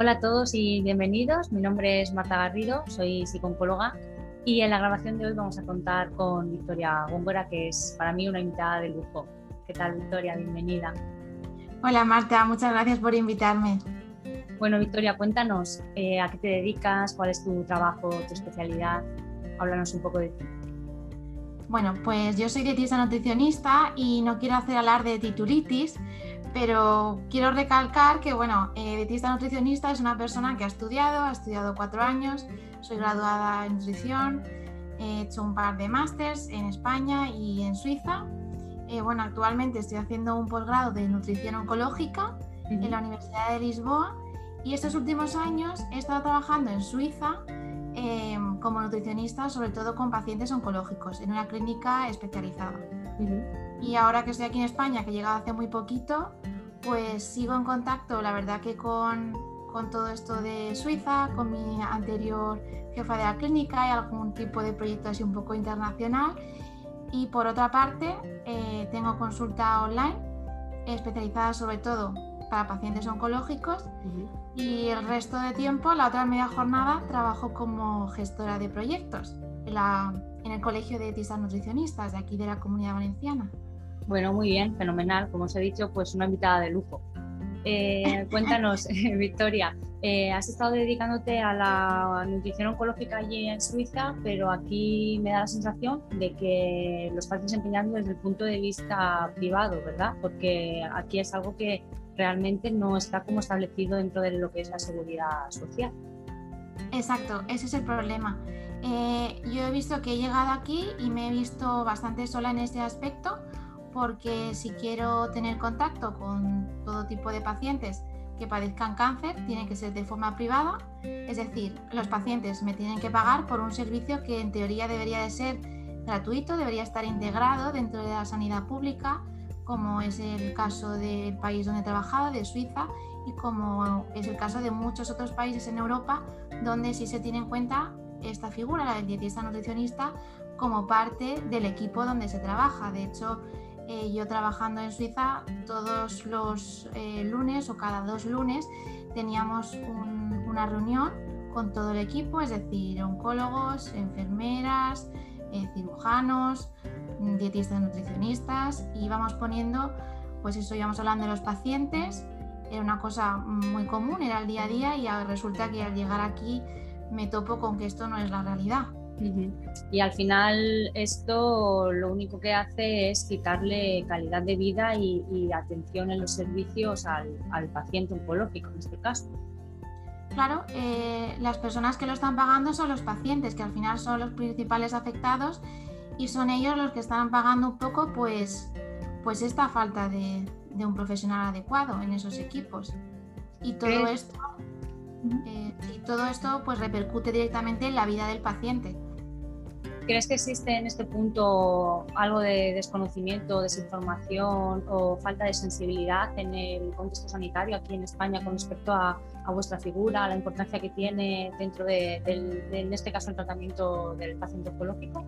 Hola a todos y bienvenidos. Mi nombre es Marta Garrido, soy psicóloga y en la grabación de hoy vamos a contar con Victoria Góngora, que es para mí una invitada de lujo. ¿Qué tal, Victoria? Bienvenida. Hola, Marta. Muchas gracias por invitarme. Bueno, Victoria, cuéntanos eh, a qué te dedicas, cuál es tu trabajo, tu especialidad. Háblanos un poco de ti. Bueno, pues yo soy dietista nutricionista y no quiero hacer alarde de titulitis, pero quiero recalcar que, bueno, eh, dietista nutricionista es una persona que ha estudiado, ha estudiado cuatro años, soy graduada en nutrición, he hecho un par de másters en España y en Suiza. Eh, bueno, actualmente estoy haciendo un posgrado de nutrición oncológica en la Universidad de Lisboa y estos últimos años he estado trabajando en Suiza em, como nutricionista, sobre todo con pacientes oncológicos, en una clínica especializada. Y ahora que estoy aquí en España, que he llegado hace muy poquito, pues sigo en contacto, la verdad que con, con todo esto de Suiza, con mi anterior jefa de la clínica y algún tipo de proyecto así un poco internacional. Y por otra parte, eh, tengo consulta online especializada sobre todo para pacientes oncológicos y el resto de tiempo, la otra media jornada, trabajo como gestora de proyectos en, la, en el Colegio de Dietistas Nutricionistas de aquí de la Comunidad Valenciana. Bueno, muy bien, fenomenal. Como os he dicho, pues una invitada de lujo. Eh, cuéntanos, Victoria, eh, has estado dedicándote a la nutrición oncológica allí en Suiza, pero aquí me da la sensación de que lo estás desempeñando desde el punto de vista privado, ¿verdad? Porque aquí es algo que realmente no está como establecido dentro de lo que es la seguridad social. Exacto, ese es el problema. Eh, yo he visto que he llegado aquí y me he visto bastante sola en este aspecto porque si quiero tener contacto con todo tipo de pacientes que padezcan cáncer, tiene que ser de forma privada, es decir, los pacientes me tienen que pagar por un servicio que en teoría debería de ser gratuito, debería estar integrado dentro de la sanidad pública, como es el caso del país donde he trabajado, de Suiza, y como es el caso de muchos otros países en Europa, donde sí se tiene en cuenta esta figura, la del dietista nutricionista, como parte del equipo donde se trabaja. De hecho, eh, yo trabajando en Suiza, todos los eh, lunes o cada dos lunes teníamos una reunión con todo el equipo, es decir, oncólogos, enfermeras, eh, cirujanos, dietistas nutricionistas, y íbamos poniendo, pues eso íbamos hablando de los pacientes, era una cosa muy común, era el día a día, y resulta que al llegar aquí me topo con que esto no es la realidad. Y al final esto lo único que hace es quitarle calidad de vida y, atención en los servicios al, paciente oncológico en este caso. Claro, eh, las personas que lo están pagando son los pacientes, que al final son los principales afectados y son ellos los que están pagando un poco pues, pues esta falta de, un profesional adecuado en esos equipos. Y todo esto, eh, y todo esto pues repercute directamente en la vida del paciente. ¿Crees que existe en este punto algo de desconocimiento, desinformación o falta de sensibilidad en el contexto sanitario aquí en España con respecto a, vuestra figura, a la importancia que tiene dentro de, en este caso, el tratamiento del paciente oncológico?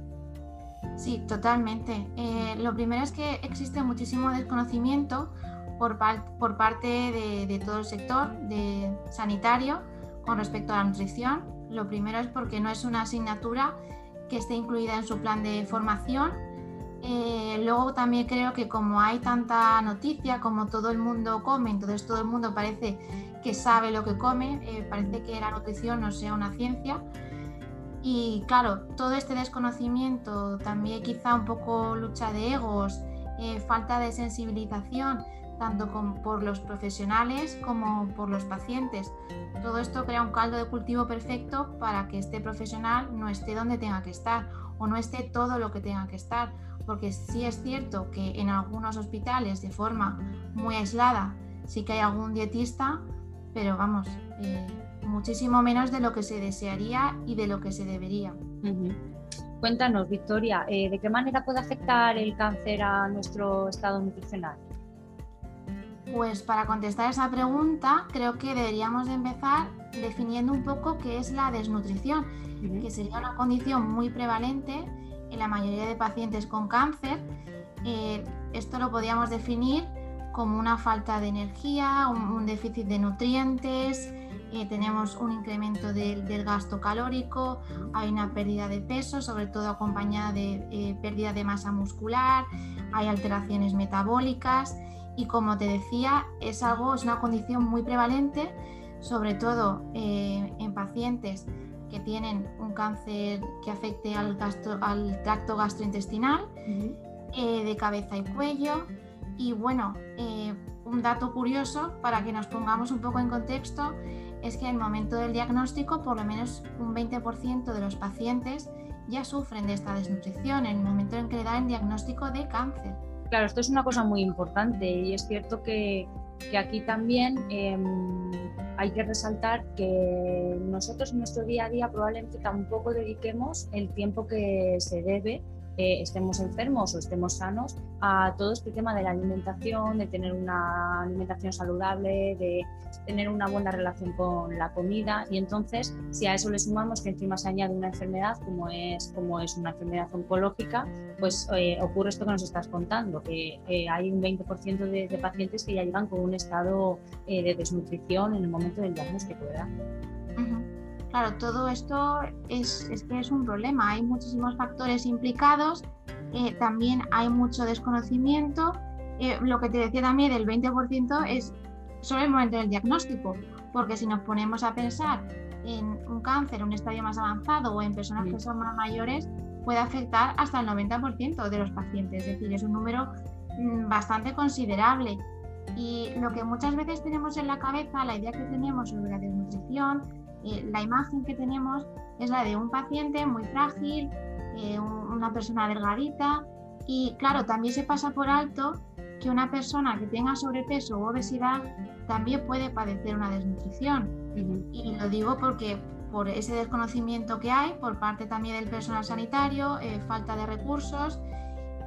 Sí, totalmente. Eh, lo primero es que existe muchísimo desconocimiento por, parte de, todo el sector sanitario con respecto a la nutrición. Lo primero es porque no es una asignatura que esté incluida en su plan de formación. Eh, luego también creo que como hay tanta noticia, como todo el mundo come, entonces todo el mundo parece que sabe lo que come, eh, parece que la nutrición no sea una ciencia. Y claro, todo este desconocimiento, también quizá un poco lucha de egos, eh, falta de sensibilización, tanto por los profesionales como por los pacientes. Todo esto crea un caldo de cultivo perfecto para que este profesional no esté donde tenga que estar o no esté todo lo que tenga que estar. Porque sí es cierto que en algunos hospitales de forma muy aislada sí que hay algún dietista, pero vamos, eh, muchísimo menos de lo que se desearía y de lo que se debería. Cuéntanos, Victoria, eh, ¿de qué manera puede afectar el cáncer a nuestro estado nutricional? Pues para contestar esa pregunta, creo que deberíamos de empezar definiendo un poco qué es la desnutrición, que sería una condición muy prevalente en la mayoría de pacientes con cáncer. Eh, esto lo podríamos definir como una falta de energía, un, déficit de nutrientes, eh, tenemos un incremento del, gasto calórico, hay una pérdida de peso, sobre todo acompañada de eh, pérdida de masa muscular, hay alteraciones metabólicas y como te decía, es algo, es una condición muy prevalente, sobre todo eh, en pacientes que tienen un cáncer que afecte al, al tracto gastrointestinal, de cabeza y cuello. Y bueno, un dato curioso para que nos pongamos un poco en contexto es que en el momento del diagnóstico por lo menos un 20% de los pacientes ya sufren de esta desnutrición en el momento en que le dan el diagnóstico de cáncer. Claro, esto es una cosa muy importante y es cierto que, aquí también em, hay que resaltar que nosotros en nuestro día a día probablemente tampoco dediquemos el tiempo que se debe estemos enfermos o estemos sanos, a todo este tema de la alimentación, de tener una alimentación saludable, de tener una buena relación con la comida y entonces si a eso le sumamos que encima se añade una enfermedad como es, como es una enfermedad oncológica, pues eh, ocurre esto que nos estás contando, que hay un 20% de, pacientes que ya llegan con un estado eh, de desnutrición en el momento del diagnóstico, ¿verdad? Claro, todo esto es, que es un problema. Hay muchísimos factores implicados, eh, también hay mucho desconocimiento. Eh, lo que te decía también del 20% es solo el momento del diagnóstico, porque si nos ponemos a pensar en un cáncer, un estadio más avanzado o en personas que son más mayores, puede afectar hasta el 90% de los pacientes, es decir, es un número mm, bastante considerable. Y lo que muchas veces tenemos en la cabeza, la idea que tenemos sobre la desnutrición, eh, la imagen que tenemos es la de un paciente muy frágil, eh, una persona delgadita y claro, también se pasa por alto que una persona que tenga sobrepeso u obesidad también puede padecer una desnutrición. Y lo digo porque por ese desconocimiento que hay por parte también del personal sanitario, eh, falta de recursos.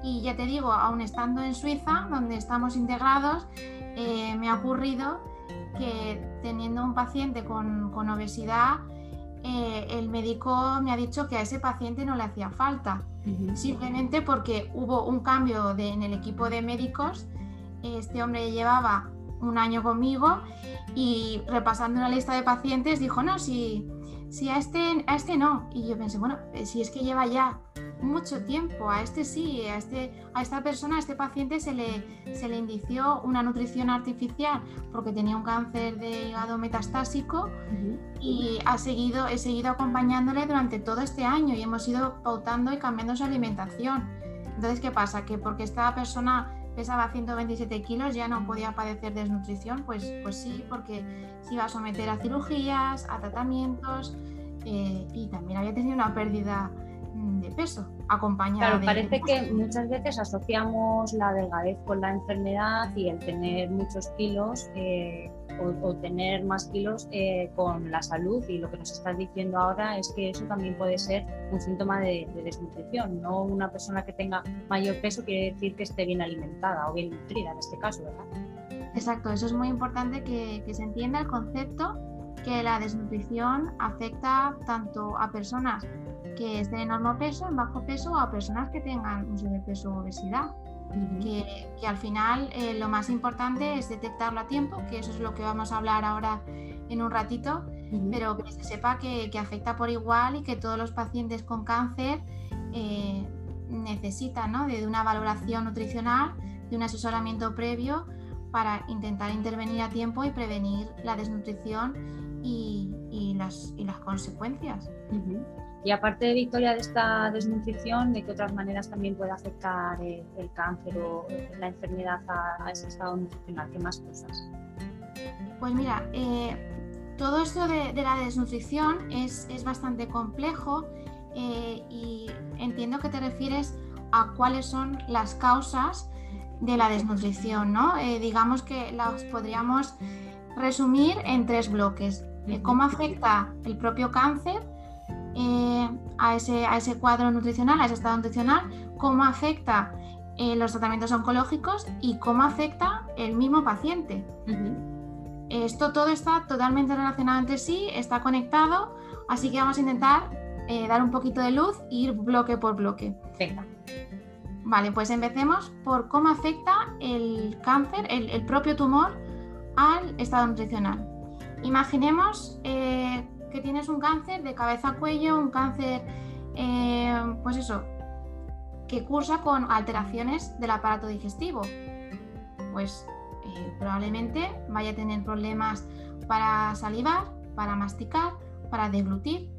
Y ya te digo, aún estando en Suiza, donde estamos integrados, me ha ocurrido que teniendo un paciente con, obesidad, eh, el médico me ha dicho que a ese paciente no le hacía falta, simplemente porque hubo un cambio en el equipo de médicos. Este hombre llevaba un año conmigo y repasando una lista de pacientes dijo, no, si, si a, este, a este no. Y yo pensé, bueno, eh, si es que lleva ya mucho tiempo. A este sí, a, este, a esta persona, a este paciente se le, se le indició una nutrición artificial porque tenía un cáncer de hígado metastásico y ha seguido, he seguido acompañándole durante todo este año y hemos ido pautando y cambiando su alimentación. Entonces, ¿qué pasa? Que porque esta persona pesaba 127 kilos ya no podía padecer desnutrición, pues, pues sí, porque se iba a someter a cirugías, a tratamientos eh, y también había tenido una pérdida de peso acompañado. Claro, parece que muchas veces asociamos la delgadez con la enfermedad y el tener muchos kilos eh, o, tener más kilos eh, con la salud y lo que nos estás diciendo ahora es que eso también puede ser un síntoma de, desnutrición, no una persona que tenga mayor peso quiere decir que esté bien alimentada o bien nutrida en este caso, ¿verdad? Exacto, eso es muy importante que, que se entienda el concepto que la desnutrición afecta tanto a personas que estén en normo peso, en bajo peso o a personas que tengan un sobrepeso o obesidad. que, al final eh, lo más importante es detectarlo a tiempo, que eso es lo que vamos a hablar ahora en un ratito, pero que se sepa que, afecta por igual y que todos los pacientes con cáncer eh, necesitan ¿no? de, una valoración nutricional, de un asesoramiento previo para intentar intervenir a tiempo y prevenir la desnutrición y, las, y las consecuencias. Y aparte, de Victoria, de esta desnutrición, ¿de qué otras maneras también puede afectar el, cáncer o la enfermedad a, ese estado nutricional? ¿Qué más cosas? Pues mira, eh, todo esto de, la desnutrición es, bastante complejo eh, y entiendo que te refieres a cuáles son las causas de la desnutrición, ¿no? Eh, digamos que las podríamos resumir en tres bloques. ¿Cómo afecta el propio cáncer? Eh, a, ese, a ese cuadro nutricional, a ese estado nutricional, cómo afecta eh, los tratamientos oncológicos y cómo afecta el mismo paciente. Esto todo está totalmente relacionado entre sí, está conectado, así que vamos a intentar eh, dar un poquito de luz e ir bloque por bloque. Venga. Vale, pues empecemos por cómo afecta el cáncer, el propio tumor, al estado nutricional. Imaginemos eh, que tienes un cáncer de cabeza a cuello, un cáncer, eh, pues eso, que cursa con alteraciones del aparato digestivo. Pues eh, probablemente vaya a tener problemas para salivar, para masticar, para deglutir.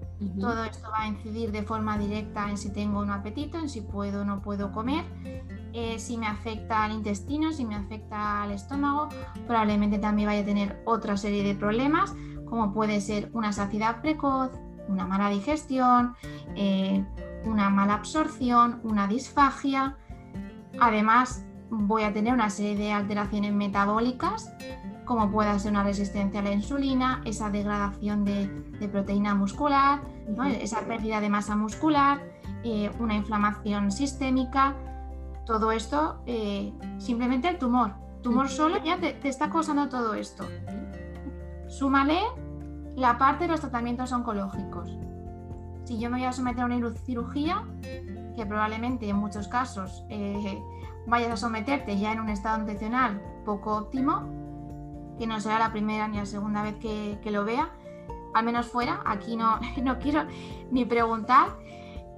Todo esto va a incidir de forma directa en si tengo un apetito, en si puedo o no puedo comer, eh, si me afecta al intestino, si me afecta al estómago. Probablemente también vaya a tener otra serie de problemas, como puede ser una saciedad precoz, una mala digestión, eh, una mala absorción, una disfagia. Además, voy a tener una serie de alteraciones metabólicas, como pueda ser una resistencia a la insulina, esa degradación de, proteína muscular, esa pérdida de masa muscular, eh, una inflamación sistémica. Todo esto, eh, simplemente el tumor. Tumor solo ya te, te está causando todo esto. Súmale la parte de los tratamientos oncológicos. Si yo me voy a someter a una cirugía, que probablemente en muchos casos eh, vayas a someterte ya en un estado nutricional poco óptimo, que no será la primera ni la segunda vez que, lo vea, al menos fuera, aquí no, no quiero ni preguntar,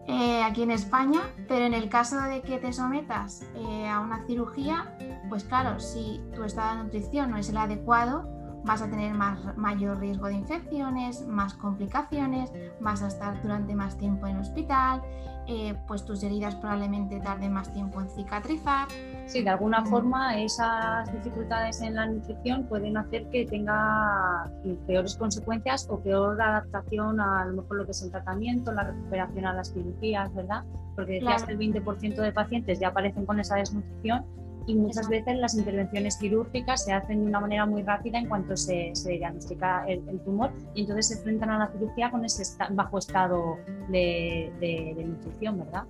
eh, aquí en España, pero en el caso de que te sometas eh, a una cirugía, pues claro, si tu estado de nutrición no es el adecuado, vas a tener más, mayor riesgo de infecciones, más complicaciones, vas a estar durante más tiempo en el hospital, eh, pues tus heridas probablemente tarden más tiempo en cicatrizar. Sí, de alguna forma esas dificultades en la nutrición pueden hacer que tenga peores consecuencias o peor adaptación a, lo mejor lo que es el tratamiento, la recuperación a las cirugías, ¿verdad? Porque decías que el 20% de pacientes ya aparecen con esa desnutrición y muchas veces las intervenciones quirúrgicas se hacen de una manera muy rápida en cuanto se, diagnostica el, tumor y entonces se enfrentan a la cirugía con ese bajo estado de, nutrición, ¿verdad?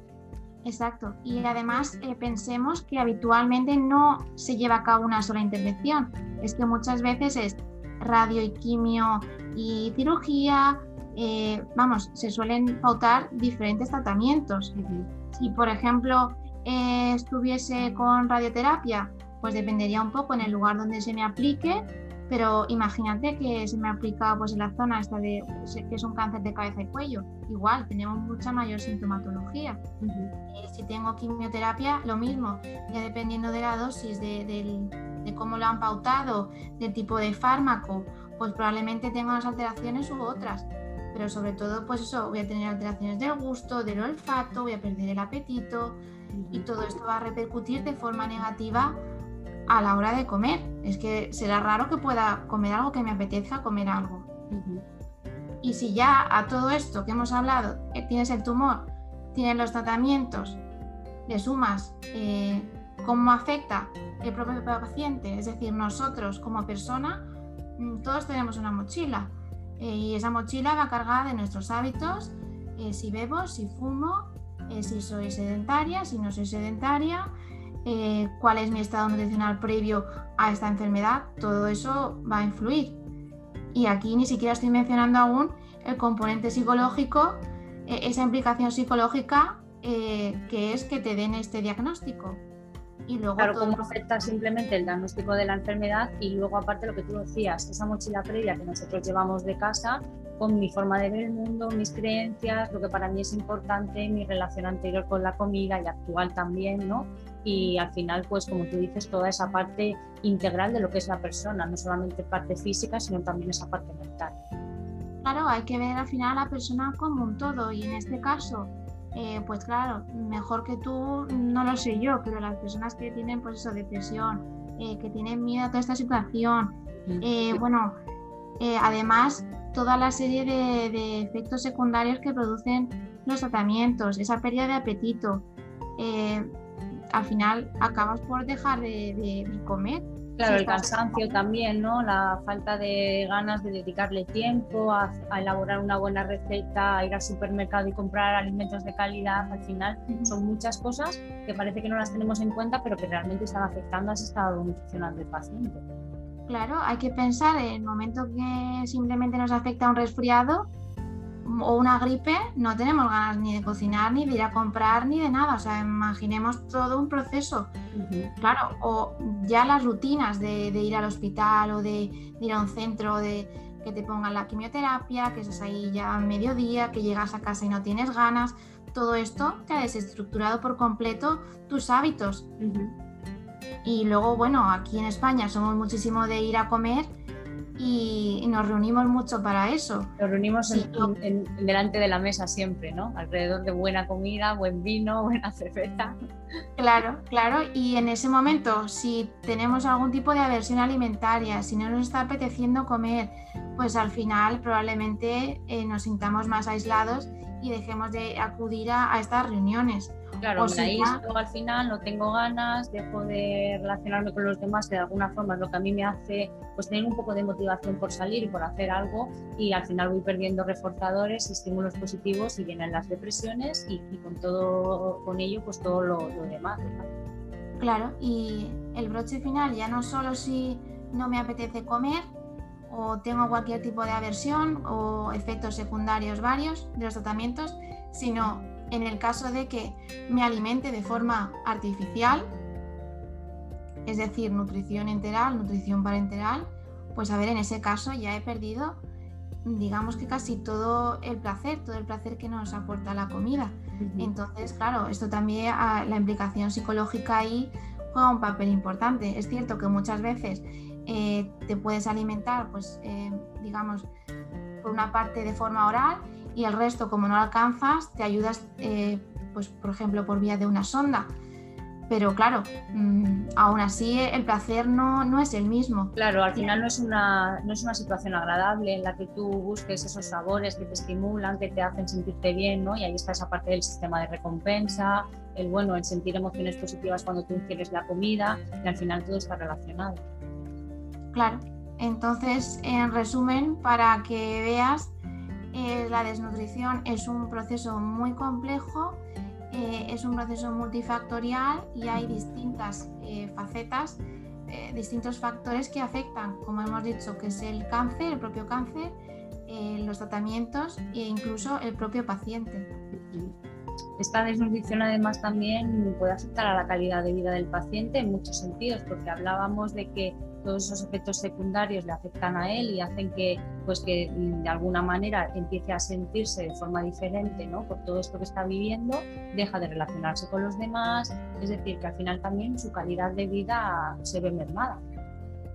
Exacto. Y además eh, pensemos que habitualmente no se lleva a cabo una sola intervención. Es que muchas veces es radio y quimio y cirugía. Eh, vamos, se suelen pautar diferentes tratamientos. Si, por ejemplo, eh, estuviese con radioterapia, pues dependería un poco en el lugar donde se me aplique, pero imagínate que se me aplica pues en la zona esta de que es un cáncer de cabeza y cuello. Igual, tenemos mucha mayor sintomatología. si tengo quimioterapia, lo mismo, ya dependiendo de la dosis, de, de, cómo lo han pautado, del tipo de fármaco, pues probablemente tenga unas alteraciones u otras. Pero sobre todo, pues eso, voy a tener alteraciones del gusto, del olfato, voy a perder el apetito, y todo esto va a repercutir de forma negativa a la hora de comer. Es que será raro que pueda comer algo que me apetezca comer algo. Y si ya a todo esto que hemos hablado, eh, tienes el tumor, tienes los tratamientos, le sumas eh, cómo afecta el propio paciente, es decir, nosotros como persona, mm, todos tenemos una mochila eh, y esa mochila va cargada de nuestros hábitos, si bebo, si fumo, eh, si soy sedentaria, si no soy sedentaria, eh, cuál es mi estado nutricional previo a esta enfermedad, todo eso va a influir. Y aquí ni siquiera estoy mencionando aún el componente psicológico, eh, esa implicación psicológica que es que te den este diagnóstico. Y luego claro, cómo afecta simplemente el diagnóstico de la enfermedad y luego aparte lo que tú decías, esa mochila previa que nosotros llevamos de casa con mi forma de ver el mundo, mis creencias, lo que para mí es importante, mi relación anterior con la comida y actual también, ¿no? Y al final, pues como tú dices, toda esa parte integral de lo que es la persona, no solamente parte física, sino también esa parte mental. Claro, hay que ver al final a la persona como un todo y en este caso, eh, pues claro, mejor que tú, no lo sé yo, pero las personas que tienen pues eso, depresión, eh, que tienen miedo a toda esta situación, eh, bueno, además toda la serie de, efectos secundarios que producen los tratamientos, esa pérdida de apetito. Eh, al final acabas por dejar de, comer. Claro, el cansancio también, ¿no? La falta de ganas de dedicarle tiempo a, elaborar una buena receta, a ir al supermercado y comprar alimentos de calidad. Al final son muchas cosas que parece que no las tenemos en cuenta, pero que realmente están afectando a ese estado nutricional del paciente. Claro, hay que pensar en el momento que simplemente nos afecta un resfriado o una gripe, no tenemos ganas ni de cocinar, ni de ir a comprar, ni de nada. O sea, imaginemos todo un proceso. Claro, o ya las rutinas de, ir al hospital o de, ir a un centro, de que te pongan la quimioterapia, que estás ahí ya a mediodía, que llegas a casa y no tienes ganas. Todo esto te ha desestructurado por completo tus hábitos. Y luego, bueno, aquí en España somos muchísimo de ir a comer y nos reunimos mucho para eso. Nos reunimos en, delante de la mesa siempre, ¿no? Alrededor de buena comida, buen vino, buena cerveza. Claro, claro. Y en ese momento, si tenemos algún tipo de aversión alimentaria, si no nos está apeteciendo comer, pues al final probablemente eh, nos sintamos más aislados y dejemos de acudir a estas reuniones. Claro, me aíslo al final, no tengo ganas, dejo de relacionarme con los demás, que de alguna forma es lo que a mí me hace pues tener un poco de motivación por salir y por hacer algo y al final voy perdiendo reforzadores, estímulos positivos y vienen las depresiones y, con todo con ello pues todo lo, demás. Claro, y el broche final ya no solo si no me apetece comer o tengo cualquier tipo de aversión o efectos secundarios varios de los tratamientos, sino en el caso de que me alimente de forma artificial, es decir, nutrición enteral, nutrición parenteral, pues a ver, en ese caso ya he perdido, digamos que casi todo el placer, todo el placer que nos aporta la comida. Entonces, claro, esto también, ah, la implicación psicológica ahí juega un papel importante. Es cierto que muchas veces eh, te puedes alimentar, pues, eh, digamos, por una parte de forma oral y el resto, como no alcanzas, te ayudas, eh, pues por ejemplo, por vía de una sonda. Pero claro, mm, aún así el placer no, no, es el mismo. Claro, al final no es, una, no es una situación agradable en la que tú busques esos sabores que te estimulan, que te hacen sentirte bien, ¿no? Y ahí está esa parte del sistema de recompensa, el bueno, el sentir emociones positivas cuando tú ingieres la comida, y al final todo está relacionado. Claro, entonces, en resumen, para que veas eh, la desnutrición es un proceso muy complejo, eh, es un proceso multifactorial y hay distintas eh, facetas, distintos factores que afectan, como hemos dicho, que es el cáncer, el propio cáncer, los tratamientos e incluso el propio paciente. Esta desnutrición además también puede afectar a la calidad de vida del paciente en muchos sentidos, porque hablábamos de que todos esos efectos secundarios le afectan a él y hacen que, pues que mm, de alguna manera empiece a sentirse de forma diferente ¿no? por todo esto que está viviendo, deja de relacionarse con los demás, es decir, que al final también su calidad de vida se ve mermada.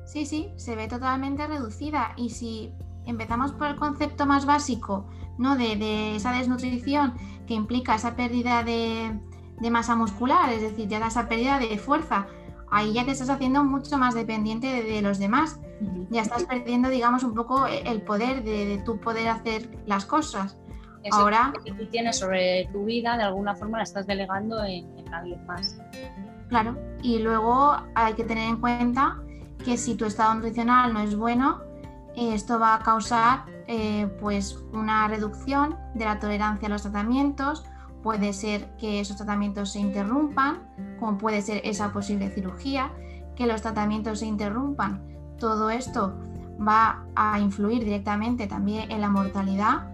Sí, sí, se ve totalmente reducida y si empezamos por el concepto más básico ¿no? de, de esa desnutrición que implica esa pérdida de, de masa muscular, es decir, ya esa pérdida de fuerza, ahí ya te estás haciendo mucho más dependiente de, los demás. Ya estás perdiendo, digamos, un poco el poder de, tu poder hacer las cosas. Ahora que tú tienes sobre tu vida, de alguna forma la estás delegando en, alguien más. Claro, y luego hay que tener en cuenta que si tu estado nutricional no es bueno, esto va a causar eh, pues una reducción de la tolerancia a los tratamientos, puede ser que esos tratamientos se interrumpan, como puede ser esa posible cirugía, que los tratamientos se interrumpan. Todo esto va a influir directamente también en la mortalidad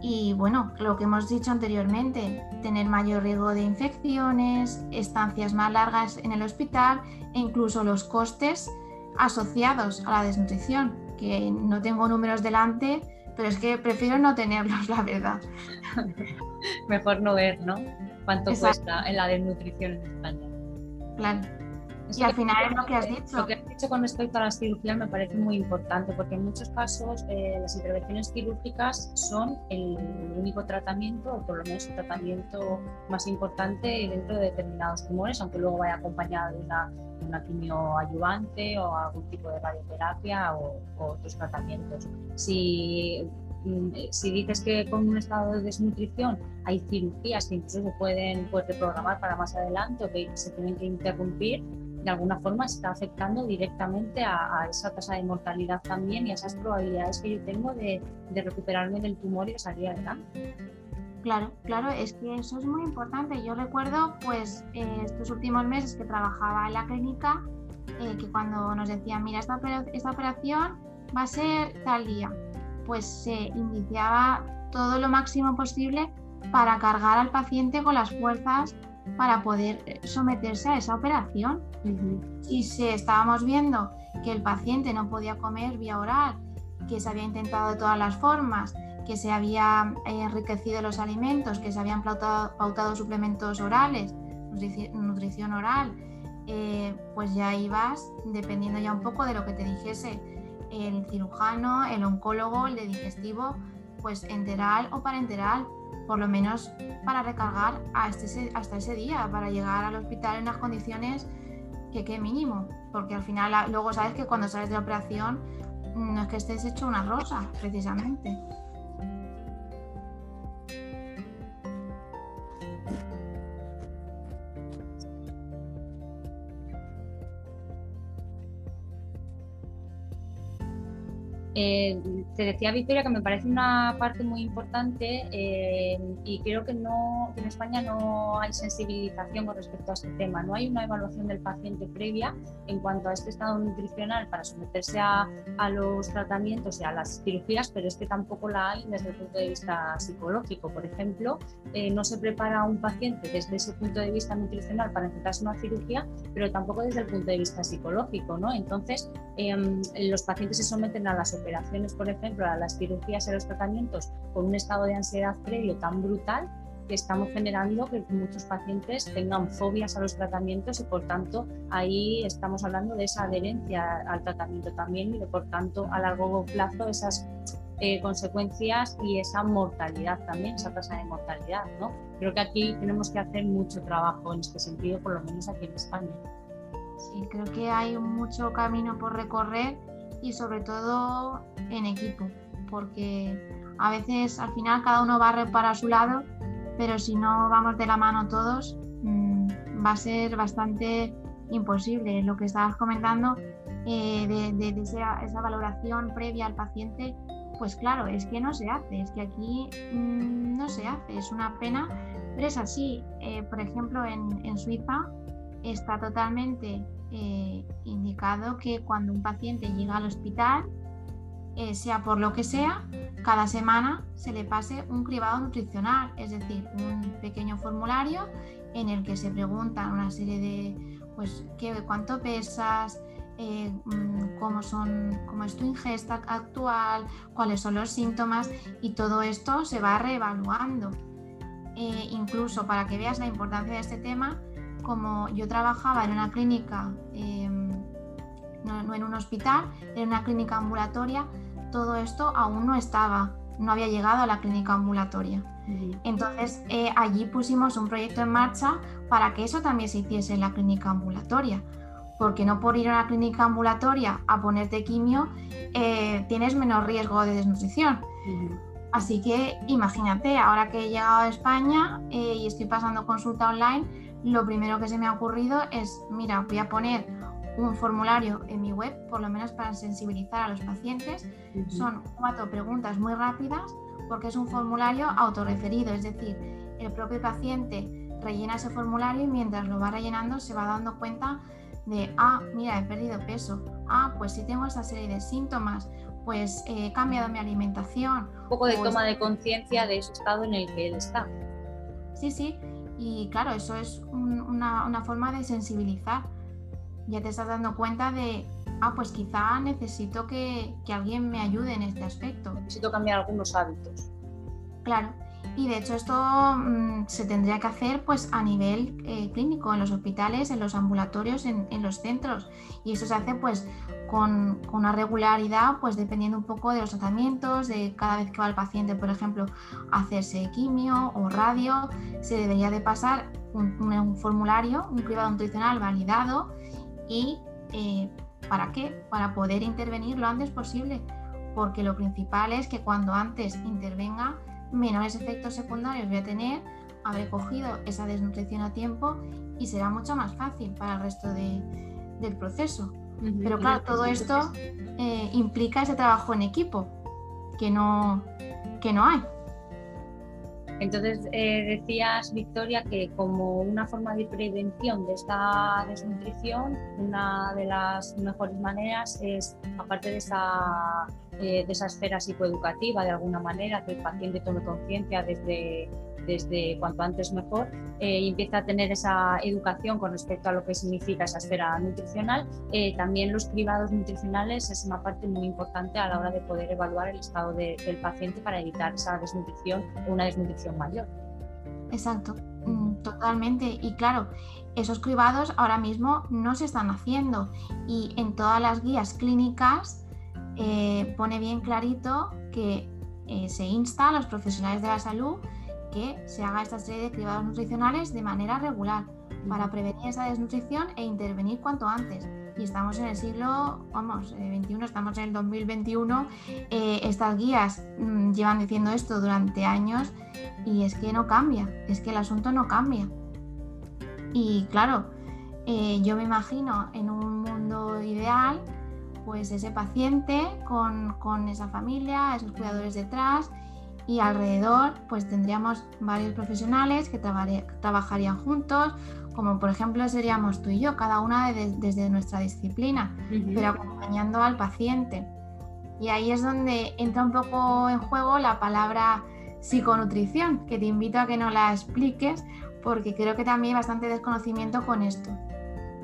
y bueno, lo que hemos dicho anteriormente, tener mayor riesgo de infecciones, estancias más largas en el hospital e incluso los costes asociados a la desnutrición, que no tengo números delante, pero es que prefiero no tenerlos, la verdad. mejor no ver, ¿no? Cuánto cuesta en la desnutrición en España. Claro. Y al final es lo que has dicho. Lo que has dicho con respecto a las cirugías me parece muy importante porque en muchos casos eh, las intervenciones quirúrgicas son el único tratamiento o por lo menos el tratamiento más importante dentro de determinados tumores, aunque luego vaya acompañado de una, una quimio ayudante o algún tipo de radioterapia o, o otros tratamientos. Si Mm, si dices que con un estado de desnutrición hay cirugías que incluso se pueden pues, reprogramar para más adelante o que se tienen que interrumpir, de alguna forma está afectando directamente a, esa tasa de mortalidad también y a esas probabilidades que yo tengo de, recuperarme del tumor y de salir adelante. Claro, claro, es que eso es muy importante. Yo recuerdo, pues, eh, estos últimos meses que trabajaba en la clínica, eh, que cuando nos decían, mira, esta, esta operación va a ser tal día, pues se iniciaba todo lo máximo posible para cargar al paciente con las fuerzas para poder eh, someterse a esa operación. Y si estábamos viendo que el paciente no podía comer vía oral que se había intentado de todas las formas, que se había eh, enriquecido los alimentos, que se habían pautado, suplementos orales, nutrición oral, eh, pues ya ibas, dependiendo ya un poco de lo que te dijese el cirujano, el oncólogo, el de digestivo, pues enteral o parenteral, por lo menos para recargar este hasta ese día, para llegar al hospital en unas condiciones que qué mínimo, porque al final luego sabes que cuando sales de la operación no es que estés hecho una rosa, precisamente. Eh, te decía Victoria que me parece una parte muy importante eh, y creo que, no, en España no hay sensibilización con respecto a este tema. No hay una evaluación del paciente previa en cuanto a este estado nutricional para someterse a, los tratamientos y a las cirugías, pero es que tampoco la hay desde el punto de vista psicológico. Por ejemplo, eh, no se prepara a un paciente desde ese punto de vista nutricional para enfrentarse a una cirugía, pero tampoco desde el punto de vista psicológico. ¿no? Entonces, em, los pacientes se someten a las operaciones operaciones, por ejemplo, a las cirugías a los tratamientos con un estado de ansiedad previo tan brutal que estamos generando que muchos pacientes tengan fobias a los tratamientos y por tanto ahí estamos hablando de esa adherencia al tratamiento también y de por tanto a largo plazo esas eh, consecuencias y esa mortalidad también, esa tasa de mortalidad. ¿no? Creo que aquí tenemos que hacer mucho trabajo en este sentido, por lo menos aquí en España. Sí, creo que hay mucho camino por recorrer y sobre todo en equipo, porque a veces al final cada uno va a reparar a su lado, pero si no vamos de la mano todos, mm, va a ser bastante imposible. Lo que estabas comentando eh, de, esa, valoración previa al paciente, pues claro, es que no se hace, es que aquí mm, no se hace, es una pena, pero es así. Eh, por ejemplo, en Suiza está totalmente eh, indicado que cuando un paciente llega al hospital, eh, sea por lo que sea, cada semana se le pase un cribado nutricional, es decir, un pequeño formulario en el que se preguntan una serie de, pues, ¿qué, cuánto pesas, eh, mm, cómo, son, cómo es tu ingesta actual, cuáles son los síntomas y todo esto se va reevaluando. incluso para que veas la importancia de este tema, como yo trabajaba en una clínica, em, no, en un hospital, en una clínica ambulatoria, todo esto aún no estaba, no había llegado a la clínica ambulatoria. Entonces eh, allí pusimos un proyecto en marcha para que eso también se hiciese en la clínica ambulatoria, porque no por ir a una clínica ambulatoria a ponerte quimio eh, tienes menos riesgo de desnutrición. Así que imagínate, ahora que he llegado a España eh, y estoy pasando consulta online, lo primero que se me ha ocurrido es, mira, voy a poner un formulario en mi web, por lo menos para sensibilizar a los pacientes. Son cuatro preguntas muy rápidas porque es un formulario autorreferido, es decir, el propio paciente rellena ese formulario y mientras lo va rellenando se va dando cuenta de, ah, mira, he perdido peso, ah, pues si tengo esa serie de síntomas, pues he cambiado mi alimentación. Un poco de toma de conciencia de ese estado en el que él está. Sí, sí, y claro, eso es una, forma de sensibilizar. Ya te estás dando cuenta de, ah, pues quizá necesito que, alguien me ayude en este aspecto. Necesito cambiar algunos hábitos. Claro, y de hecho esto mm, se tendría que hacer pues a nivel eh, clínico, en los hospitales, en los ambulatorios, en, en, los centros. Y eso se hace pues con, una regularidad, pues dependiendo un poco de los tratamientos, de cada vez que va el paciente, por ejemplo, a hacerse quimio o radio, se debería de pasar un, formulario, un cribado nutricional validado y eh, ¿para qué? Para poder intervenir lo antes posible, porque lo principal es que cuando antes intervenga, menores efectos secundarios voy a tener, habré cogido esa desnutrición a tiempo y será mucho más fácil para el resto del proceso. Pero claro, todo esto eh, implica ese trabajo en equipo, que no, que no hay. Entonces eh, decías, Victoria, que como una forma de prevención de esta desnutrición, una de las mejores maneras es, aparte de esa, eh, de esa esfera psicoeducativa, de alguna manera, que el paciente tome conciencia desde desde cuanto antes mejor eh, y empieza a tener esa educación con respecto a lo que significa esa esfera nutricional. Eh, también los cribados nutricionales es una parte muy importante a la hora de poder evaluar el estado del paciente para evitar esa desnutrición o una desnutrición mayor. Exacto, mm, totalmente. Y claro, esos cribados ahora mismo no se están haciendo y en todas las guías clínicas eh, pone bien clarito que se insta a los profesionales de la salud que se haga esta serie de cribados nutricionales de manera regular para prevenir esa desnutrición e intervenir cuanto antes. Y estamos en el siglo, vamos, 21, eh, estamos en el 2021. Eh, estas guías mm, llevan diciendo esto durante años y es que no cambia, es que el asunto no cambia. Y claro, eh, yo me imagino en un mundo ideal, pues ese paciente con, con esa familia, esos cuidadores detrás y alrededor pues tendríamos varios profesionales que trabajarían juntos, como por ejemplo seríamos tú y yo, cada una desde nuestra disciplina, pero acompañando al paciente. Y ahí es donde entra un poco en juego la palabra psiconutrición, que te invito a que no la expliques porque creo que también hay bastante desconocimiento con esto.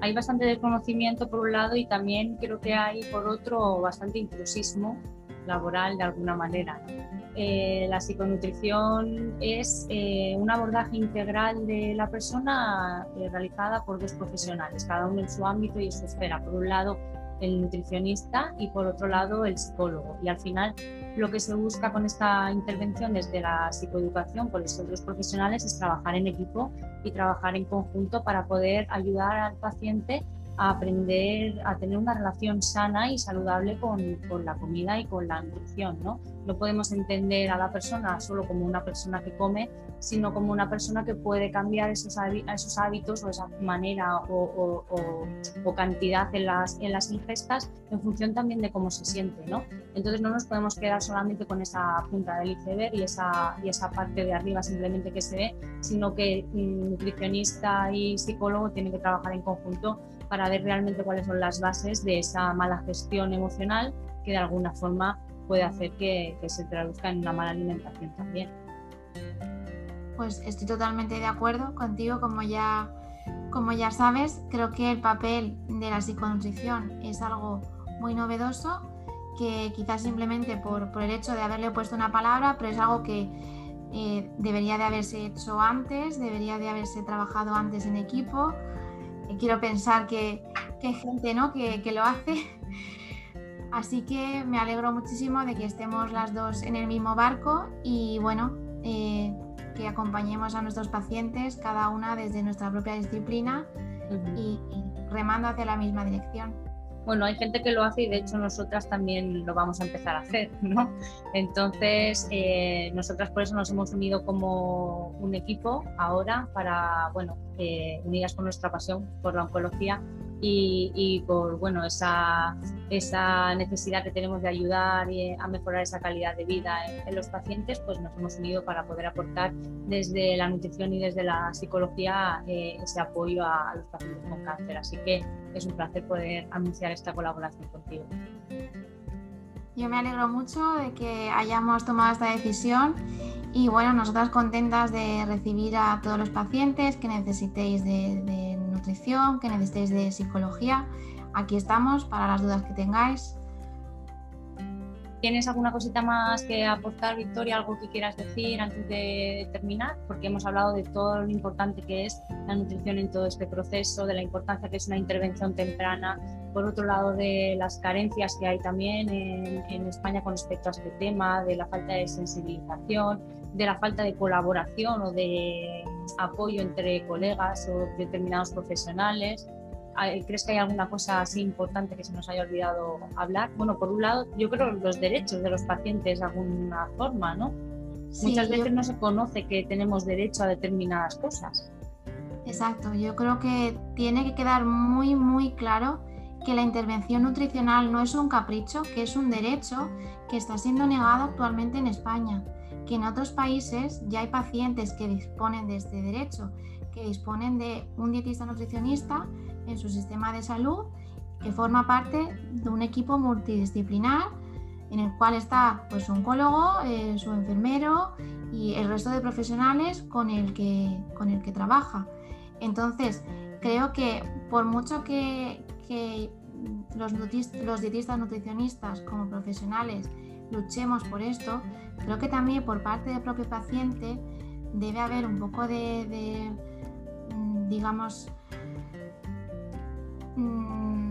Hay bastante desconocimiento por un lado y también creo que hay por otro bastante intrusismo laboral de alguna manera. Eh, la psiconutrición es eh, un abordaje integral de la persona eh, realizada por dos profesionales, cada uno en su ámbito y en su esfera. Por un lado, el nutricionista y por otro lado, el psicólogo. Y al final, lo que se busca con esta intervención desde la psicoeducación con estos dos profesionales es trabajar en equipo y trabajar en conjunto para poder ayudar al paciente a aprender a tener una relación sana y saludable con, con, la comida y con la nutrición. ¿no? no podemos entender a la persona solo como una persona que come, sino como una persona que puede cambiar esos, hábitos o esa manera o, o, cantidad en las, en las ingestas en función también de cómo se siente. ¿no? Entonces no nos podemos quedar solamente con esa punta del iceberg y esa, y esa parte de arriba simplemente que se ve, sino que nutricionista y psicólogo tienen que trabajar en conjunto para ver realmente cuáles son las bases de esa mala gestión emocional que de alguna forma puede hacer que, se traduzca en una mala alimentación también. Pues estoy totalmente de acuerdo contigo, como ya, como ya sabes, creo que el papel de la psiconutrición es algo muy novedoso, que quizás simplemente por, por el hecho de haberle puesto una palabra, pero es algo que eh, debería de haberse hecho antes, debería de haberse trabajado antes en equipo. Quiero pensar que, hay gente ¿no? que, que lo hace Así que me alegro muchísimo de que estemos las dos en el mismo barco y bueno, eh, que acompañemos a nuestros pacientes, cada una desde nuestra propia disciplina y, remando hacia la misma dirección. Bueno, hay gente que lo hace y de hecho nosotras también lo vamos a empezar a hacer, ¿no? Entonces, eh, nosotras por eso nos hemos unido como un equipo ahora para, bueno, eh, unidas con nuestra pasión por la oncología, y, por bueno, esa, esa, necesidad que tenemos de ayudar y a mejorar esa calidad de vida en, los pacientes, pues nos hemos unido para poder aportar desde la nutrición y desde la psicología eh, ese apoyo a, los pacientes con cáncer. Así que es un placer poder anunciar esta colaboración contigo. Yo me alegro mucho de que hayamos tomado esta decisión y bueno, nosotras contentas de recibir a todos los pacientes que necesitéis de, de nutrición, que necesitéis de psicología. Aquí estamos para las dudas que tengáis. ¿Tienes alguna cosita más que aportar, Victoria? ¿Algo que quieras decir antes de terminar? Porque hemos hablado de todo lo importante que es la nutrición en todo este proceso, de la importancia que es una intervención temprana, por otro lado de las carencias que hay también en, en España con respecto a este tema, de la falta de sensibilización, de la falta de colaboración o de apoyo entre colegas o determinados profesionales. ¿Crees que hay alguna cosa así importante que se nos haya olvidado hablar? Bueno, por un lado, yo creo los derechos de los pacientes de alguna forma, ¿no? Muchas veces no se conoce que tenemos derecho a determinadas cosas. Exacto, yo creo que tiene que quedar muy, muy claro que la intervención nutricional no es un capricho, que es un derecho que está siendo negado actualmente en España que en otros países ya hay pacientes que disponen de este derecho, que disponen de un dietista nutricionista en su sistema de salud que forma parte de un equipo multidisciplinar en el cual está pues, su oncólogo, eh, su enfermero y el resto de profesionales con el que, con el que trabaja. Entonces, creo que por mucho que, los, los dietistas nutricionistas como profesionales luchemos por esto, creo que también por parte del propio paciente debe haber un poco de, mm, digamos, mm,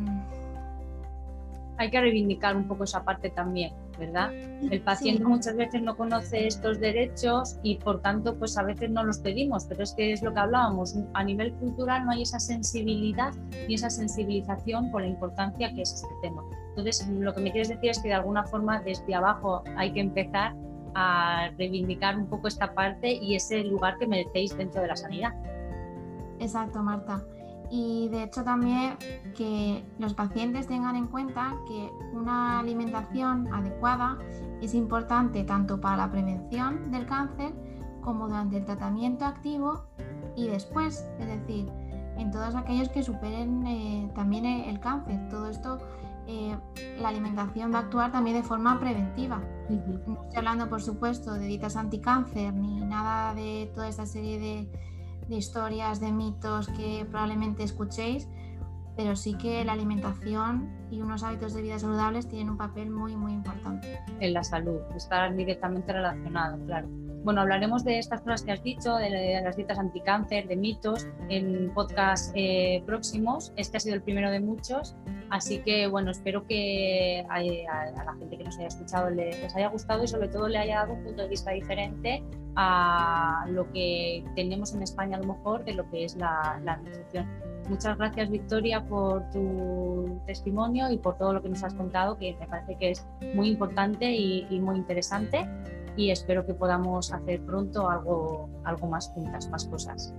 hay que reivindicar un poco esa parte también, ¿verdad? El paciente muchas veces no conoce estos derechos y por tanto pues a veces no los pedimos, pero es que es lo que hablábamos, a nivel cultural no hay esa sensibilidad ni esa sensibilización por la importancia que es este tema. Entonces, lo que me quieres decir es que de alguna forma desde abajo hay que empezar a reivindicar un poco esta parte y ese lugar que merecéis dentro de la sanidad. Exacto, Marta. Y de hecho también que los pacientes tengan en cuenta que una alimentación adecuada es importante tanto para la prevención del cáncer como durante el tratamiento activo y después, es decir, en todos aquellos que superen eh, también el cáncer. Todo esto eh, la alimentación va a actuar también de forma preventiva. No estoy hablando, por supuesto, de dietas anticáncer ni nada de toda esta serie de, historias, de mitos que probablemente escuchéis, pero sí que la alimentación y unos hábitos de vida saludables tienen un papel muy, muy importante. En la salud, estar directamente relacionado, claro. Bueno, hablaremos de estas cosas que has dicho, de las dietas anticáncer, de mitos, en podcast eh, próximos. Este ha sido el primero de muchos, así que bueno, espero que a, la gente que nos haya escuchado les haya gustado y sobre todo le haya dado un punto de vista diferente a lo que tenemos en España a lo mejor de lo que es la, nutrición. Muchas gracias Victoria por tu testimonio y por todo lo que nos has contado, que me parece que es muy importante y, y muy interesante y espero que podamos hacer pronto algo, algo más juntas, más cosas.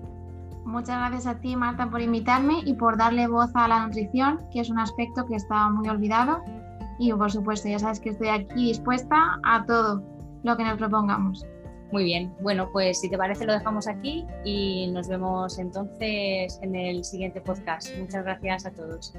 Muchas gracias a ti, Marta, por invitarme y por darle voz a la nutrición, que es un aspecto que estaba muy olvidado. Y por supuesto, ya sabes que estoy aquí dispuesta a todo lo que nos propongamos. Muy bien, bueno, pues si te parece lo dejamos aquí y nos vemos entonces en el siguiente podcast. Muchas gracias a todos.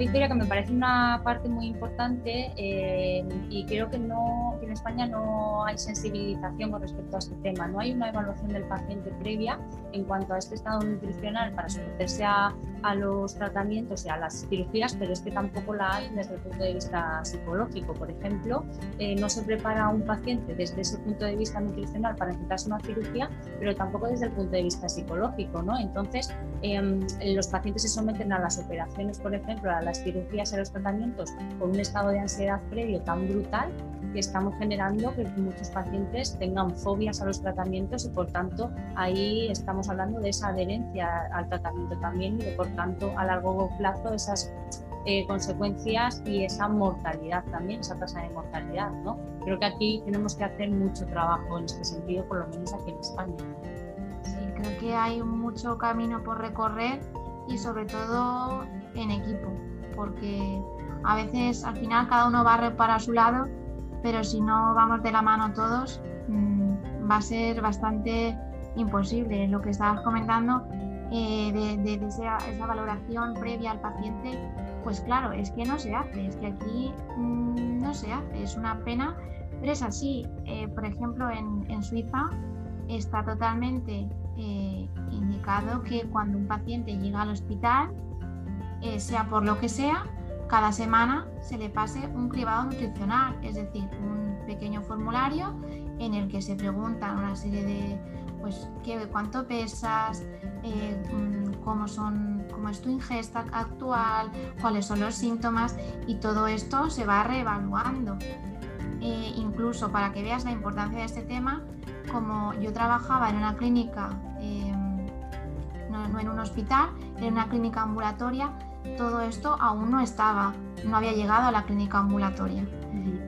Victoria que me parece una parte muy importante eh, y creo que, no, en España no hay sensibilización con respecto a este tema. No hay una evaluación del paciente previa en cuanto a este estado nutricional para someterse a, a los tratamientos y a las cirugías, pero es que tampoco la hay desde el punto de vista psicológico. Por ejemplo, eh, no se prepara a un paciente desde ese punto de vista nutricional para enfrentarse a una cirugía, pero tampoco desde el punto de vista psicológico. ¿no? Entonces, em, los pacientes se someten a las operaciones, por ejemplo, a las cirugías a los tratamientos con un estado de ansiedad previo tan brutal que estamos generando que muchos pacientes tengan fobias a los tratamientos y por tanto ahí estamos hablando de esa adherencia al tratamiento también y de por tanto a largo plazo esas eh, consecuencias y esa mortalidad también, esa tasa de mortalidad. ¿no? Creo que aquí tenemos que hacer mucho trabajo en este sentido, por lo menos aquí en España. Sí, creo que hay mucho camino por recorrer y sobre todo en equipo, porque a veces al final cada uno va para su lado, pero si no vamos de la mano todos, mm, va a ser bastante imposible. Lo que estabas comentando eh, de, esa, valoración previa al paciente, pues claro, es que no se hace, es que aquí mm, no se hace, es una pena, pero es así. Eh, por ejemplo, en, Suiza está totalmente eh, indicado que cuando un paciente llega al hospital, sea por lo que sea, cada semana se le pase un cribado nutricional, es decir, un pequeño formulario en el que se preguntan una serie de, pues, ¿qué, cuánto pesas, eh, mm, cómo, son, cómo es tu ingesta actual, cuáles son los síntomas y todo esto se va reevaluando. Eh, incluso para que veas la importancia de este tema, como yo trabajaba en una clínica, em, no en un hospital, en una clínica ambulatoria, todo esto aún no estaba, no había llegado a la clínica ambulatoria.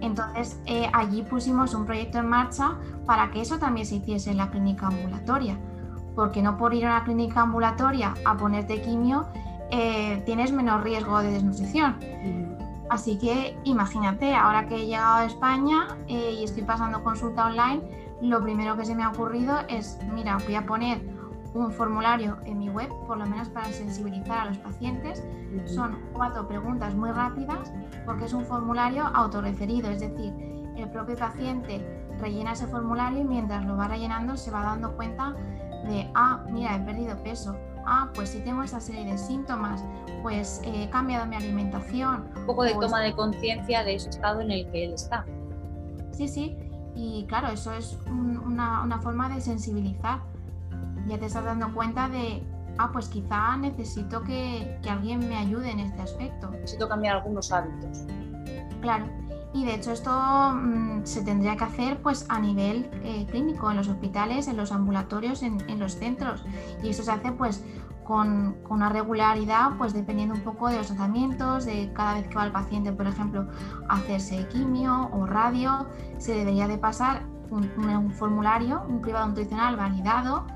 Entonces eh, allí pusimos un proyecto en marcha para que eso también se hiciese en la clínica ambulatoria, porque no por ir a la clínica ambulatoria a ponerte quimio eh, tienes menos riesgo de desnutrición. Así que imagínate, ahora que he llegado a España eh, y estoy pasando consulta online, lo primero que se me ha ocurrido es, mira, voy a poner un formulario en mi web, por lo menos para sensibilizar a los pacientes. Son cuatro preguntas muy rápidas porque es un formulario autorreferido, es decir, el propio paciente rellena ese formulario y mientras lo va rellenando se va dando cuenta de, ah, mira, he perdido peso, ah, pues si tengo esa serie de síntomas, pues he cambiado mi alimentación. Un poco de toma de conciencia de ese estado en el que él está. Sí, sí, y claro, eso es una, una, forma de sensibilizar. Ya te estás dando cuenta de, ah, pues quizá necesito que, que alguien me ayude en este aspecto. Necesito cambiar algunos hábitos. Claro, y de hecho esto mm, se tendría que hacer pues a nivel eh, clínico, en los hospitales, en los ambulatorios, en, en, los centros. Y eso se hace pues con, con, una regularidad, pues dependiendo un poco de los tratamientos, de cada vez que va el paciente, por ejemplo, a hacerse quimio o radio, se debería de pasar un, un formulario, un cribado nutricional validado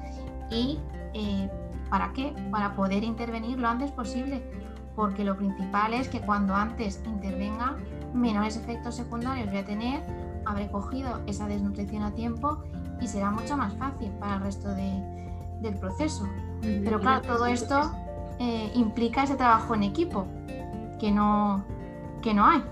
y eh, ¿para qué? Para poder intervenir lo antes posible, porque lo principal es que cuando antes intervenga menores efectos secundarios voy a tener, habré cogido esa desnutrición a tiempo y será mucho más fácil para el resto del proceso. Pero claro, todo esto eh, implica ese trabajo en equipo que no, que no hay.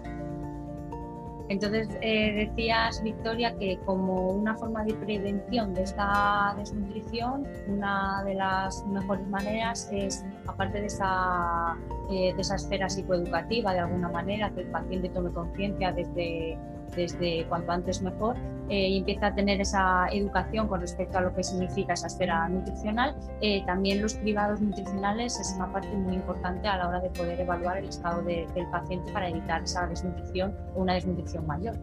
Entonces eh, decías, Victoria, que como una forma de prevención de esta desnutrición, una de las mejores maneras es, aparte de esa, eh, de esa esfera psicoeducativa, de alguna manera, que el paciente tome conciencia desde desde cuanto antes mejor eh, y empieza a tener esa educación con respecto a lo que significa esa esfera nutricional. Eh, también los cribados nutricionales es una parte muy importante a la hora de poder evaluar el estado del paciente para evitar esa desnutrición o una desnutrición mayor.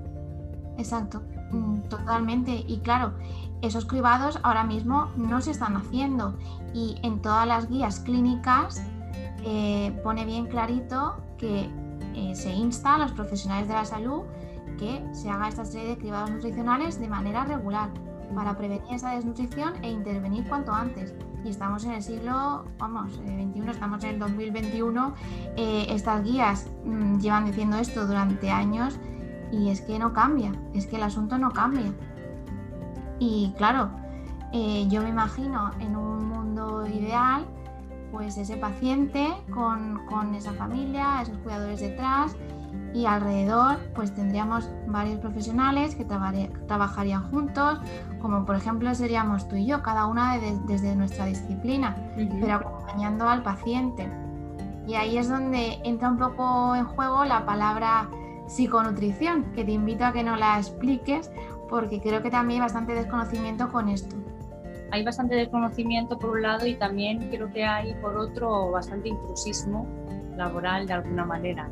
Exacto, mm, totalmente. Y claro, esos cribados ahora mismo no se están haciendo y en todas las guías clínicas eh, pone bien clarito que se insta a los profesionales de la salud que se haga esta serie de cribados nutricionales de manera regular para prevenir esa desnutrición e intervenir cuanto antes. Y estamos en el siglo, vamos, 21, eh, estamos en el 2021. Eh, estas guías mm, llevan diciendo esto durante años y es que no cambia, es que el asunto no cambia. Y claro, eh, yo me imagino en un mundo ideal, pues ese paciente con, con esa familia, esos cuidadores detrás y alrededor pues tendríamos varios profesionales que trabajarían juntos, como por ejemplo seríamos tú y yo, cada una desde nuestra disciplina, pero acompañando al paciente. Y ahí es donde entra un poco en juego la palabra psiconutrición, que te invito a que no la expliques porque creo que también hay bastante desconocimiento con esto. Hay bastante desconocimiento por un lado y también creo que hay por otro bastante intrusismo laboral de alguna manera.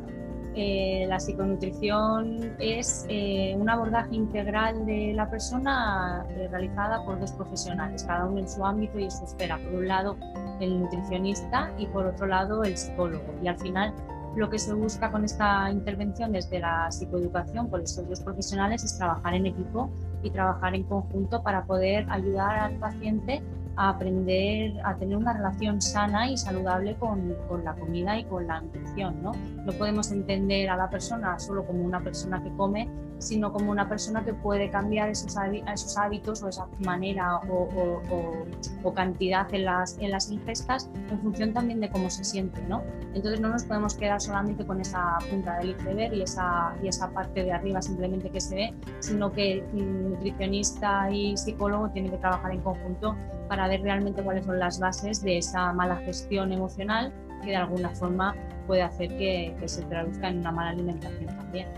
Eh, la psiconutrición es eh, un abordaje integral de la persona eh, realizada por dos profesionales, cada uno en su ámbito y en su esfera. Por un lado, el nutricionista y por otro lado, el psicólogo. Y al final, lo que se busca con esta intervención desde la psicoeducación por estos dos profesionales es trabajar en equipo y trabajar en conjunto para poder ayudar al paciente a aprender a tener una relación sana y saludable con, con, la comida y con la nutrición. ¿no? no podemos entender a la persona solo como una persona que come, sino como una persona que puede cambiar esos, esos hábitos o esa manera o, o, o, cantidad en las, en las ingestas en función también de cómo se siente. ¿no? Entonces no nos podemos quedar solamente con esa punta del iceberg y esa, y esa parte de arriba simplemente que se ve, sino que nutricionista y psicólogo tienen que trabajar en conjunto para ver realmente cuáles son las bases de esa mala gestión emocional que de alguna forma puede hacer que, se traduzca en una mala alimentación también.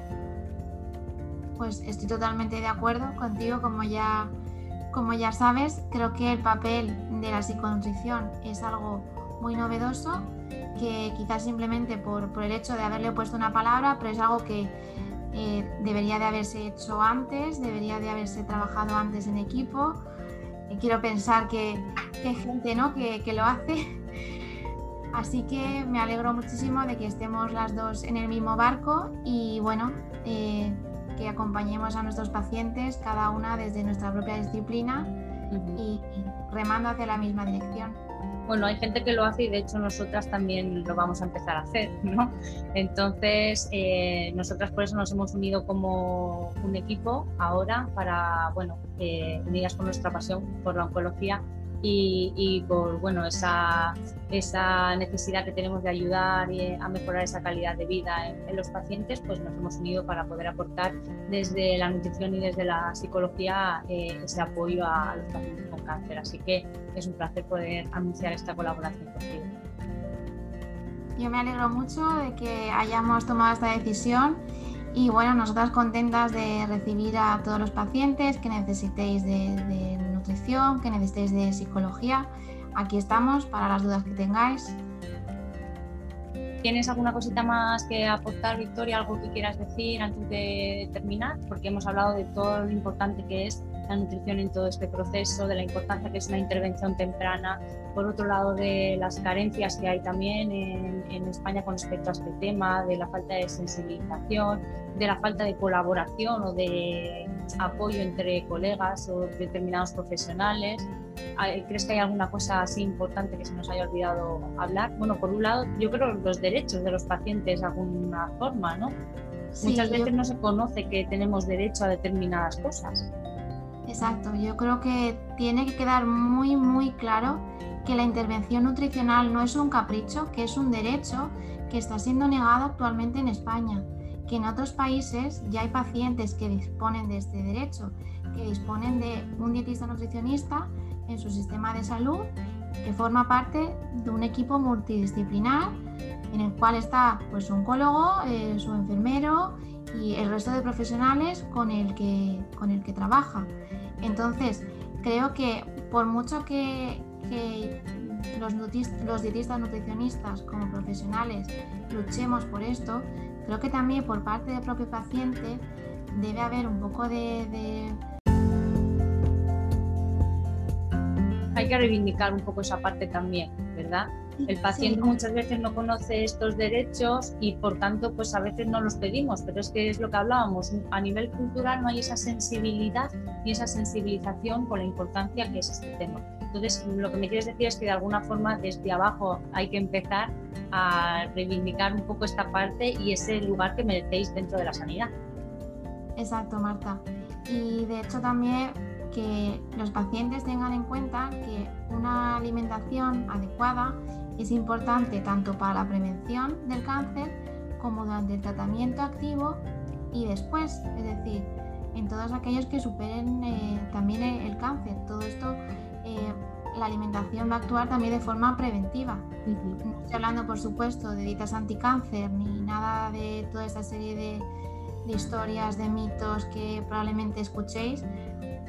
Pues estoy totalmente de acuerdo contigo, como ya, como ya sabes, creo que el papel de la psiconutrición es algo muy novedoso, que quizás simplemente por, por el hecho de haberle puesto una palabra, pero es algo que eh, debería de haberse hecho antes, debería de haberse trabajado antes en equipo quiero pensar que, hay gente ¿no? que, lo hace. Así que me alegro muchísimo de que estemos las dos en el mismo barco y bueno, eh, que acompañemos a nuestros pacientes, cada una desde nuestra propia disciplina y remando hacia la misma dirección bueno, hay gente que lo hace y de hecho nosotras también lo vamos a empezar a hacer, ¿no? Entonces, eh, nosotras por eso nos hemos unido como un equipo ahora para, bueno, unidas con nuestra pasión por la oncología, y, por bueno, esa, esa, necesidad que tenemos de ayudar a mejorar esa calidad de vida en, los pacientes, pues nos hemos unido para poder aportar desde la nutrición y desde la psicología eh, ese apoyo a, los pacientes con cáncer. Así que es un placer poder anunciar esta colaboración contigo. Yo me alegro mucho de que hayamos tomado esta decisión y bueno, nosotras contentas de recibir a todos los pacientes que necesitéis de, nutrición, que necesitéis de psicología. Aquí estamos para las dudas que tengáis. ¿Tienes alguna cosita más que aportar, Victoria? ¿Algo que quieras decir antes de terminar? Porque hemos hablado de todo lo importante que es la nutrición en todo este proceso, de la importancia que es una intervención temprana, por otro lado de las carencias que hay también en, España con respecto a este tema, de la falta de sensibilización, de la falta de colaboración o de apoyo entre colegas o determinados profesionales. ¿Crees que hay alguna cosa así importante que se nos haya olvidado hablar? Bueno, por un lado, yo creo los derechos de los pacientes de alguna forma, ¿no? Muchas veces no se conoce que tenemos derecho a determinadas cosas. Exacto, yo creo que tiene que quedar muy, muy claro que la intervención nutricional no es un capricho, que es un derecho que está siendo negado actualmente en España, en otros países ya hay pacientes que disponen de este derecho, que disponen de un dietista nutricionista en su sistema de salud, que forma parte de un equipo multidisciplinar en el cual está pues, su oncólogo, eh, su enfermero y el resto de profesionales con el que, con el que trabaja. Entonces, creo que por mucho que, los dietistas nutricionistas como profesionales luchemos por esto, creo que también por parte del propio paciente debe haber un poco de, Hay que reivindicar un poco esa parte también, ¿verdad? El paciente muchas veces no conoce estos derechos y por tanto pues a veces no los pedimos, pero es que es lo que hablábamos, a nivel cultural no hay esa sensibilidad ni esa sensibilización con la importancia que es este tema. Entonces, lo que me quieres decir es que de alguna forma desde abajo hay que empezar a reivindicar un poco esta parte y ese lugar que merecéis dentro de la sanidad. Exacto, Marta. Y de hecho también que los pacientes tengan en cuenta que una alimentación adecuada es importante tanto para la prevención del cáncer como durante el tratamiento activo y después, es decir, en todos aquellos que superen eh, también el, cáncer. Todo esto, eh, la alimentación va a actuar también de forma preventiva. No estoy hablando, por supuesto, de dietas anticáncer ni nada de toda esta serie de, de historias, de mitos que probablemente escuchéis,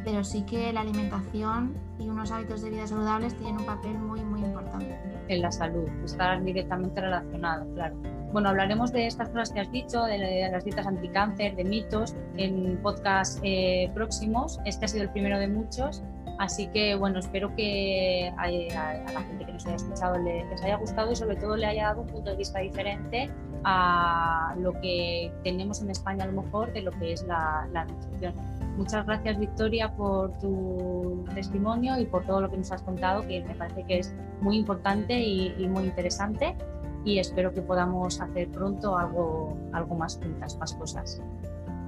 pero sí que la alimentación y unos hábitos de vida saludables tienen un papel muy, muy importante. En la salud, estar directamente relacionado, claro. Bueno, hablaremos de estas cosas que has dicho, de las dietas anticáncer, de mitos, en podcast eh, próximos. Este ha sido el primero de muchos. Así que, bueno, espero que a, la gente que nos haya escuchado les haya gustado y sobre todo le haya dado un punto de vista diferente a lo que tenemos en España a lo mejor de lo que es la, la. Muchas gracias Victoria por tu testimonio y por todo lo que nos has contado, que me parece que es muy importante y, muy interesante y espero que podamos hacer pronto algo, algo más juntas, más cosas.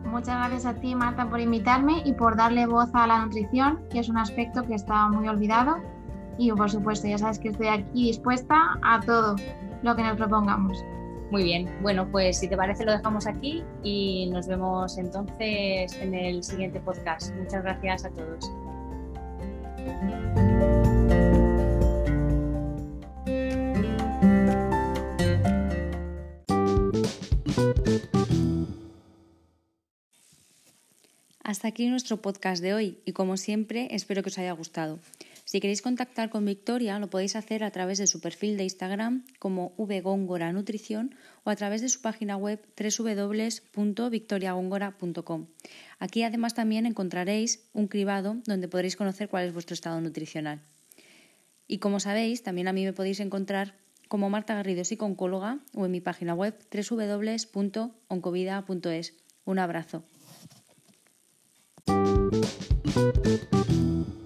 Muchas gracias a ti Marta por invitarme y por darle voz a la nutrición, que es un aspecto que está muy olvidado y por supuesto ya sabes que estoy aquí dispuesta a todo lo que nos propongamos. Muy bien, bueno, pues si te parece lo dejamos aquí y nos vemos entonces en el siguiente podcast. Muchas gracias a todos. Hasta aquí nuestro podcast de hoy y como siempre espero que os haya gustado. Si queréis contactar con Victoria, lo podéis hacer a través de su perfil de Instagram como vgongora nutrición o a través de su página web www.victoriagongora.com. Aquí además también encontraréis un cribado donde podréis conocer cuál es vuestro estado nutricional. Y como sabéis, también a mí me podéis encontrar como Marta Garrido, psicooncóloga, o en mi página web www.oncovida.es. Un abrazo. Música